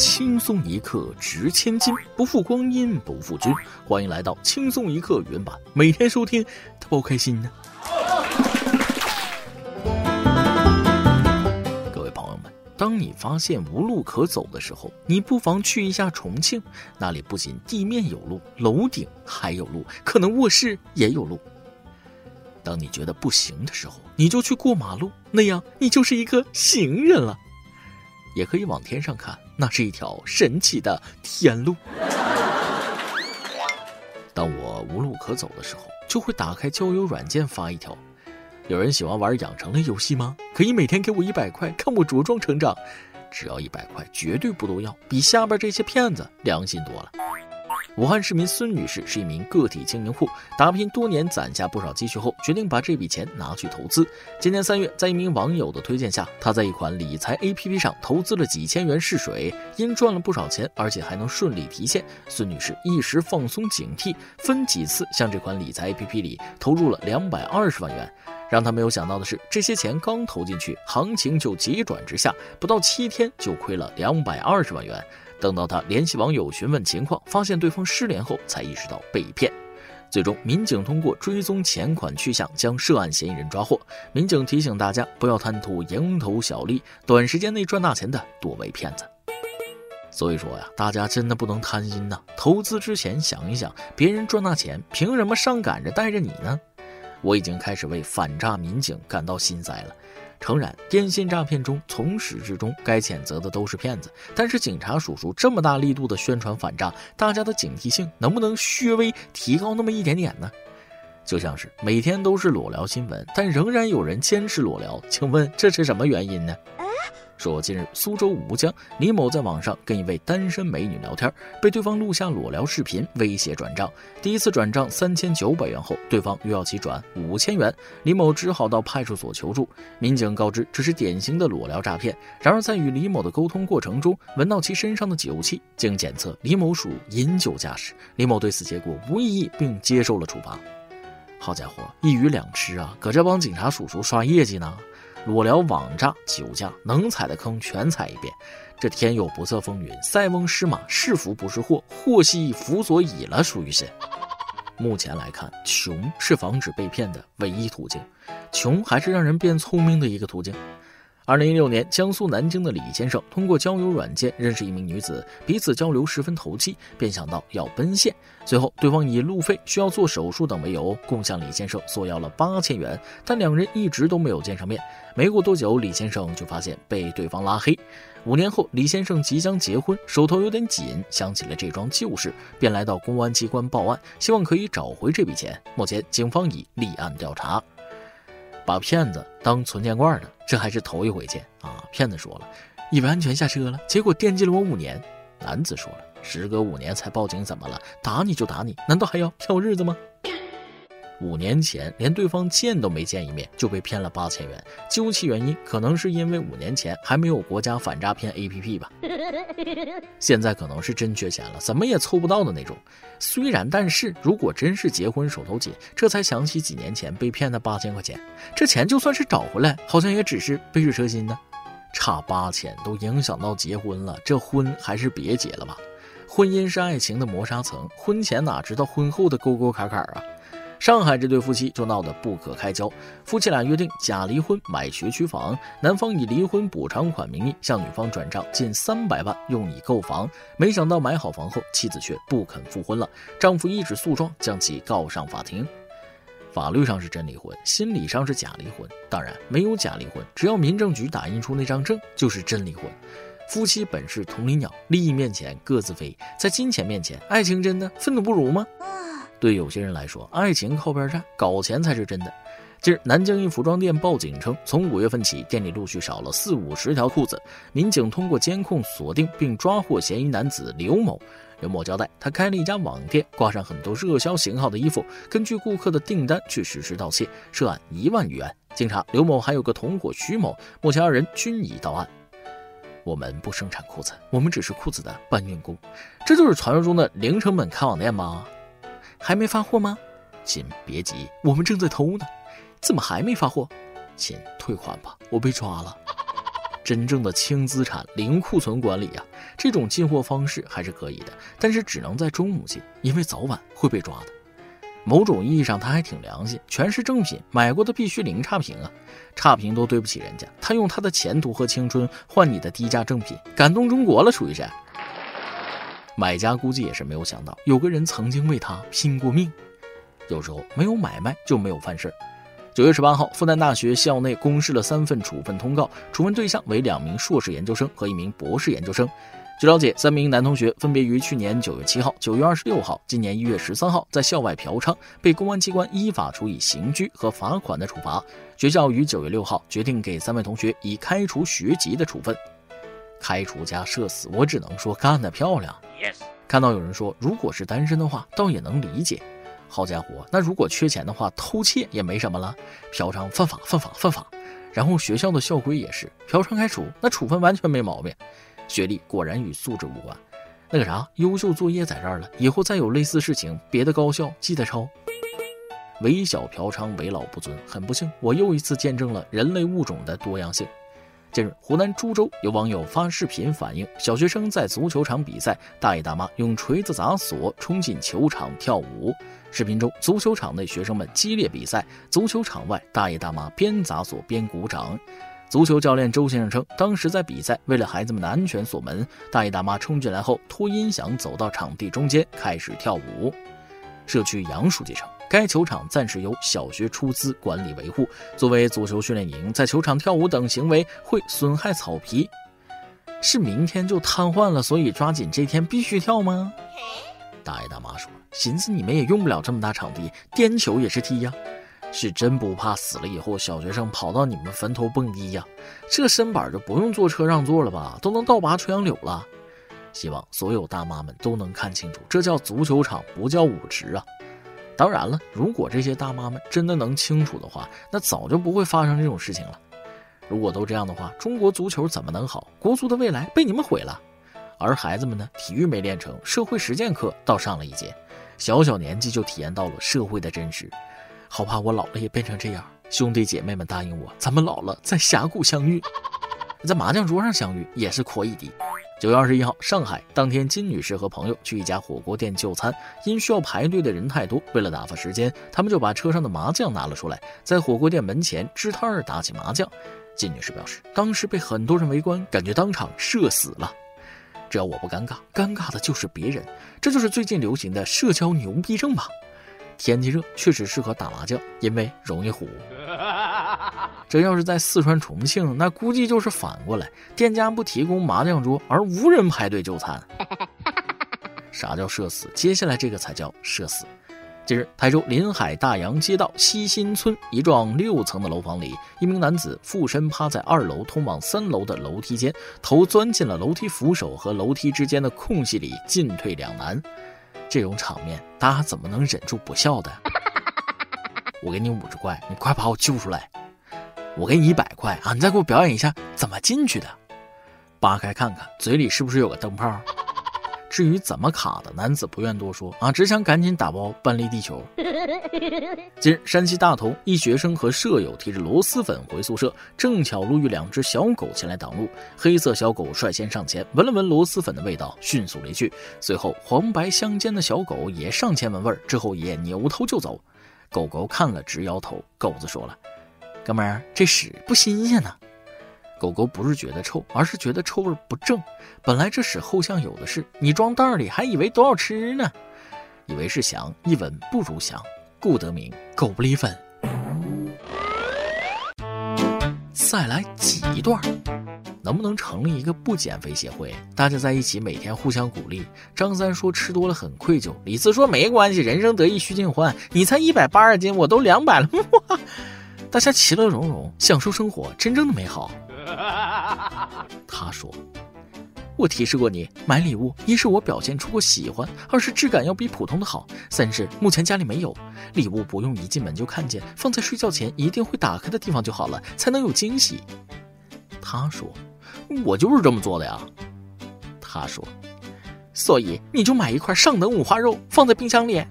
轻松一刻值千金，不负光阴不负君。欢迎来到轻松一刻原版，每天收听，多开心呢。各位朋友们，当你发现无路可走的时候，你不妨去一下重庆，那里不仅地面有路，楼顶还有路，可能卧室也有路。当你觉得不行的时候，你就去过马路，那样你就是一个行人了。也可以往天上看，那是一条神奇的天路。当我无路可走的时候，就会打开交友软件发一条：有人喜欢玩养成类游戏吗？可以每天给我一百块，看我茁壮成长。只要一百块，绝对不多要，比下边这些骗子良心多了。武汉市民孙女士是一名个体经营户，打拼多年攒下不少积蓄后，决定把这笔钱拿去投资。今年三月，在一名网友的推荐下，她在一款理财 APP 上投资了几千元试水，因赚了不少钱，而且还能顺利提现，孙女士一时放松警惕，分几次向这款理财 APP 里投入了两百二十万元。让她没有想到的是，这些钱刚投进去，行情就急转直下，不到七天就亏了两百二十万元。等到他联系网友询问情况，发现对方失联后，才意识到被骗。最终，民警通过追踪钱款去向，将涉案嫌疑人抓获。民警提醒大家，不要贪图蝇头小利，短时间内赚大钱的多为骗子。所以说呀，大家真的不能贪心呐！投资之前想一想，别人赚大钱，凭什么上赶着带着你呢？我已经开始为反诈民警感到心塞了。诚然，电信诈骗中从始至终该谴责的都是骗子，但是警察叔叔这么大力度的宣传反诈，大家的警惕性能不能略微提高那么一点点呢？就像是每天都是裸聊新闻，但仍然有人坚持裸聊，请问这是什么原因呢？说近日苏州吴江李某在网上跟一位单身美女聊天，被对方录下裸聊视频，威胁转账。第一次转账三千九百元后，对方又要其转五千元，李某只好到派出所求助。民警告知这是典型的裸聊诈骗。然而在与李某的沟通过程中，闻到其身上的酒气，经检测，李某属饮酒驾驶。李某对此结果无异议，并接受了处罚。好家伙，一鱼两吃啊！搁这帮警察叔叔刷业绩呢。裸聊、网诈、酒驾，能踩的坑全踩一遍。这天有不测风云，塞翁失马，是福不是祸，祸兮福所倚了，属于谁。目前来看，穷是防止被骗的唯一途径，穷还是让人变聪明的一个途径。二零一六年，江苏南京的李先生通过交友软件认识一名女子，彼此交流十分投机，便想到要奔现。随后，对方以路费、需要做手术等为由，共向李先生索要了八千元，但两人一直都没有见上面。没过多久，李先生就发现被对方拉黑。五年后，李先生即将结婚，手头有点紧，想起了这桩旧事，便来到公安机关报案，希望可以找回这笔钱。目前，警方已立案调查。把骗子当存钱罐的，这还是头一回见啊！骗子说了，以为安全下车了，结果惦记了我五年。男子说了，时隔五年才报警，怎么了？打你就打你，难道还要挑日子吗？五年前连对方见都没见一面就被骗了八千元，究其原因，可能是因为五年前还没有国家反诈骗 APP 吧。现在可能是真缺钱了，怎么也凑不到的那种。虽然，但是如果真是结婚手头紧，这才想起几年前被骗的八千块钱，这钱就算是找回来，好像也只是杯水车薪呢。差八千都影响到结婚了，这婚还是别结了吧。婚姻是爱情的磨砂层，婚前哪知道婚后的沟沟坎坎啊。上海这对夫妻就闹得不可开交，夫妻俩约定假离婚买学区房，男方以离婚补偿款名义向女方转账近三百万，用以购房。没想到买好房后，妻子却不肯复婚了，丈夫一纸诉状将其告上法庭。法律上是真离婚，心理上是假离婚。当然没有假离婚，只要民政局打印出那张证，就是真离婚。夫妻本是同林鸟，利益面前各自飞，在金钱面前，爱情真的奋斗不如吗？对有些人来说，爱情靠边站，搞钱才是真的。近日，南京一服装店报警称，从五月份起，店里陆续少了四五十条裤子。民警通过监控锁定并抓获嫌疑男子刘某。刘某交代，他开了一家网店，挂上很多热销型号的衣服，根据顾客的订单去实施盗窃，涉案一万余元。经查，刘某还有个同伙徐某，目前二人均已到案。我们不生产裤子，我们只是裤子的搬运工。这就是传说中的零成本开网店吗？还没发货吗？亲，别急，我们正在偷呢。怎么还没发货？亲，退款吧，我被抓了。真正的轻资产、零库存管理呀，这种进货方式还是可以的，但是只能在中午进，因为早晚会被抓的。某种意义上，他还挺良心，全是正品，买过的必须零差评啊，差评都对不起人家。他用他的前途和青春换你的低价正品，感动中国了，属于是。买家估计也是没有想到，有个人曾经为他拼过命。有时候没有买卖就没有犯事儿九月十八号，复旦大学校内公示了三份处分通告，处分对象为两名硕士研究生和一名博士研究生。据了解，三名男同学分别于去年九月七号、九月二十六号、今年一月十三号在校外嫖娼，被公安机关依法处以刑拘和罚款的处罚。学校于九月六号决定给三位同学以开除学籍的处分。开除加社死，我只能说干得漂亮。Yes，看到有人说，如果是单身的话，倒也能理解。好家伙，那如果缺钱的话，偷窃也没什么了。嫖娼犯法，犯法，犯法。然后学校的校规也是，嫖娼开除，那处分完全没毛病。学历果然与素质无关，那个啥，优秀作业在这儿了，以后再有类似事情，别的高校记得抄。唯小嫖娼，为老不尊，很不幸，我又一次见证了人类物种的多样性。近日，湖南株洲有网友发视频反映，小学生在足球场比赛，大爷大妈用锤子砸锁，冲进球场跳舞。视频中，足球场内学生们激烈比赛，足球场外大爷大妈边砸锁边鼓掌。足球教练周先生称，当时在比赛，为了孩子们的安全锁门，大爷大妈冲进来后拖音响走到场地中间开始跳舞。社区杨书记称，该球场暂时由小学出资管理维护，作为足球训练营，在球场跳舞等行为会损害草皮。是明天就瘫痪了，所以抓紧这天必须跳吗？大爷大妈说，寻思你们也用不了这么大场地，颠球也是踢呀。是真不怕死了以后小学生跑到你们坟头蹦迪呀？这身板就不用坐车让座了吧？都能倒拔垂杨柳了。希望所有大妈们都能看清楚，这叫足球场，不叫舞池啊！当然了，如果这些大妈们真的能清楚的话，那早就不会发生这种事情了。如果都这样的话，中国足球怎么能好？国足的未来被你们毁了。而孩子们呢，体育没练成，社会实践课倒上了一节，小小年纪就体验到了社会的真实。好怕我老了也变成这样，兄弟姐妹们答应我，咱们老了在峡谷相遇，在麻将桌上相遇也是可以的。九月二十一号，上海当天，金女士和朋友去一家火锅店就餐，因需要排队的人太多，为了打发时间，他们就把车上的麻将拿了出来，在火锅店门前支摊儿打起麻将。金女士表示，当时被很多人围观，感觉当场社死了。只要我不尴尬，尴尬的就是别人，这就是最近流行的社交牛逼症吧。天气热，确实适合打麻将，因为容易糊。这要是在四川重庆，那估计就是反过来，店家不提供麻将桌，而无人排队就餐。啥叫社死？接下来这个才叫社死。近日，台州临海大洋街道西新村一幢六层的楼房里，一名男子附身趴在二楼通往三楼的楼梯间，头钻进了楼梯扶手和楼梯之间的空隙里，进退两难。这种场面，大家怎么能忍住不笑的？我给你五十块，你快把我救出来！我给你一百块啊，你再给我表演一下怎么进去的，扒开看看，嘴里是不是有个灯泡？至于怎么卡的，男子不愿多说啊，只想赶紧打包搬离地球。近日，山西大同一学生和舍友提着螺蛳粉回宿舍，正巧路遇两只小狗前来挡路，黑色小狗率先上前闻了闻螺蛳粉的味道，迅速离去。随后，黄白相间的小狗也上前闻味儿，之后也扭头就走。狗狗看了直摇头，狗子说了：“哥们儿，这屎不新鲜呢。”狗狗不是觉得臭，而是觉得臭味不正。本来这屎后巷有的是，你装袋里还以为多好吃呢，以为是翔，一闻不如翔，故得名狗不理粉。再来挤一段，能不能成立一个不减肥协会？大家在一起每天互相鼓励。张三说吃多了很愧疚，李四说没关系，人生得意须尽欢。你才一百八十斤，我都两百了，大家其乐融融，享受生活真正的美好。他说：“我提示过你，买礼物一是我表现出过喜欢，二是质感要比普通的好，三是目前家里没有礼物，不用一进门就看见，放在睡觉前一定会打开的地方就好了，才能有惊喜。”他说：“我就是这么做的呀。”他说：“所以你就买一块上等五花肉放在冰箱里。”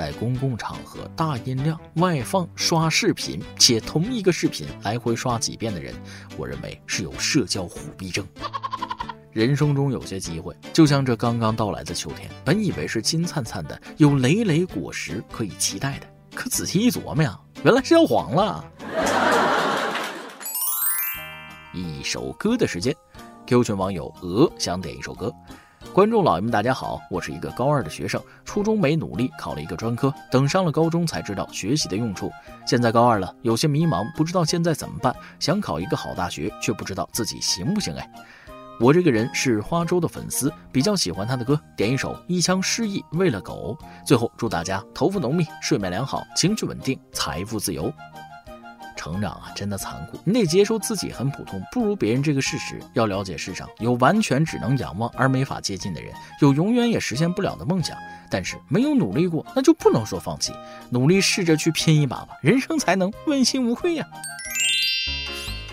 在公共场合大音量外放刷视频，且同一个视频来回刷几遍的人，我认为是有社交虎逼症。人生中有些机会，就像这刚刚到来的秋天，本以为是金灿灿的，有累累果实可以期待的，可仔细一琢磨呀，原来是要黄了。一首歌的时间，Q 群网友鹅想点一首歌。观众老爷们，大家好，我是一个高二的学生，初中没努力，考了一个专科，等上了高中才知道学习的用处。现在高二了，有些迷茫，不知道现在怎么办。想考一个好大学，却不知道自己行不行。哎，我这个人是花粥的粉丝，比较喜欢他的歌，点一首《一腔诗意为了狗》。最后祝大家头发浓密，睡眠良好，情绪稳定，财富自由。成长啊，真的残酷，你得接受自己很普通，不如别人这个事实。要了解世上有完全只能仰望而没法接近的人，有永远也实现不了的梦想。但是没有努力过，那就不能说放弃，努力试着去拼一把吧，人生才能问心无愧呀。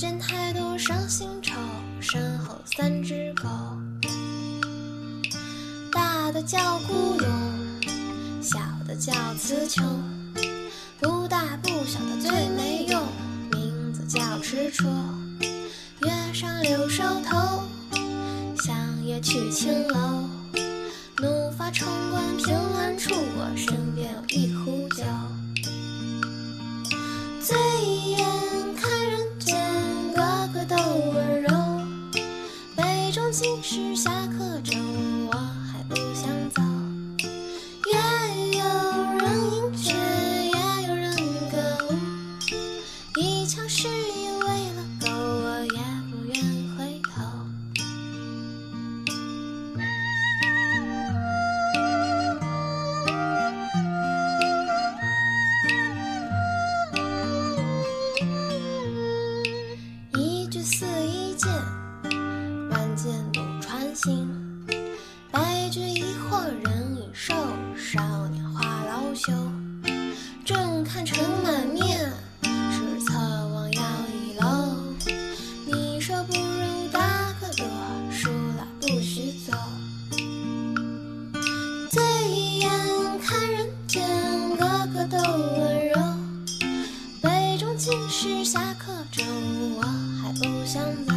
世间太多伤心愁，身后三只狗。大的叫孤勇，小的叫词穷，不大不小的最没用，名字叫痴戳。月上柳梢头，相约去青楼。怒发冲冠，凭栏处，我身边有一壶酒。杯中尽是侠人已瘦，少年话老朽。正看尘满面，是侧望摇一楼。你说不如打个赌，输了不许走。醉眼看人间，个个都温柔。杯中尽是侠客，中我还不想走。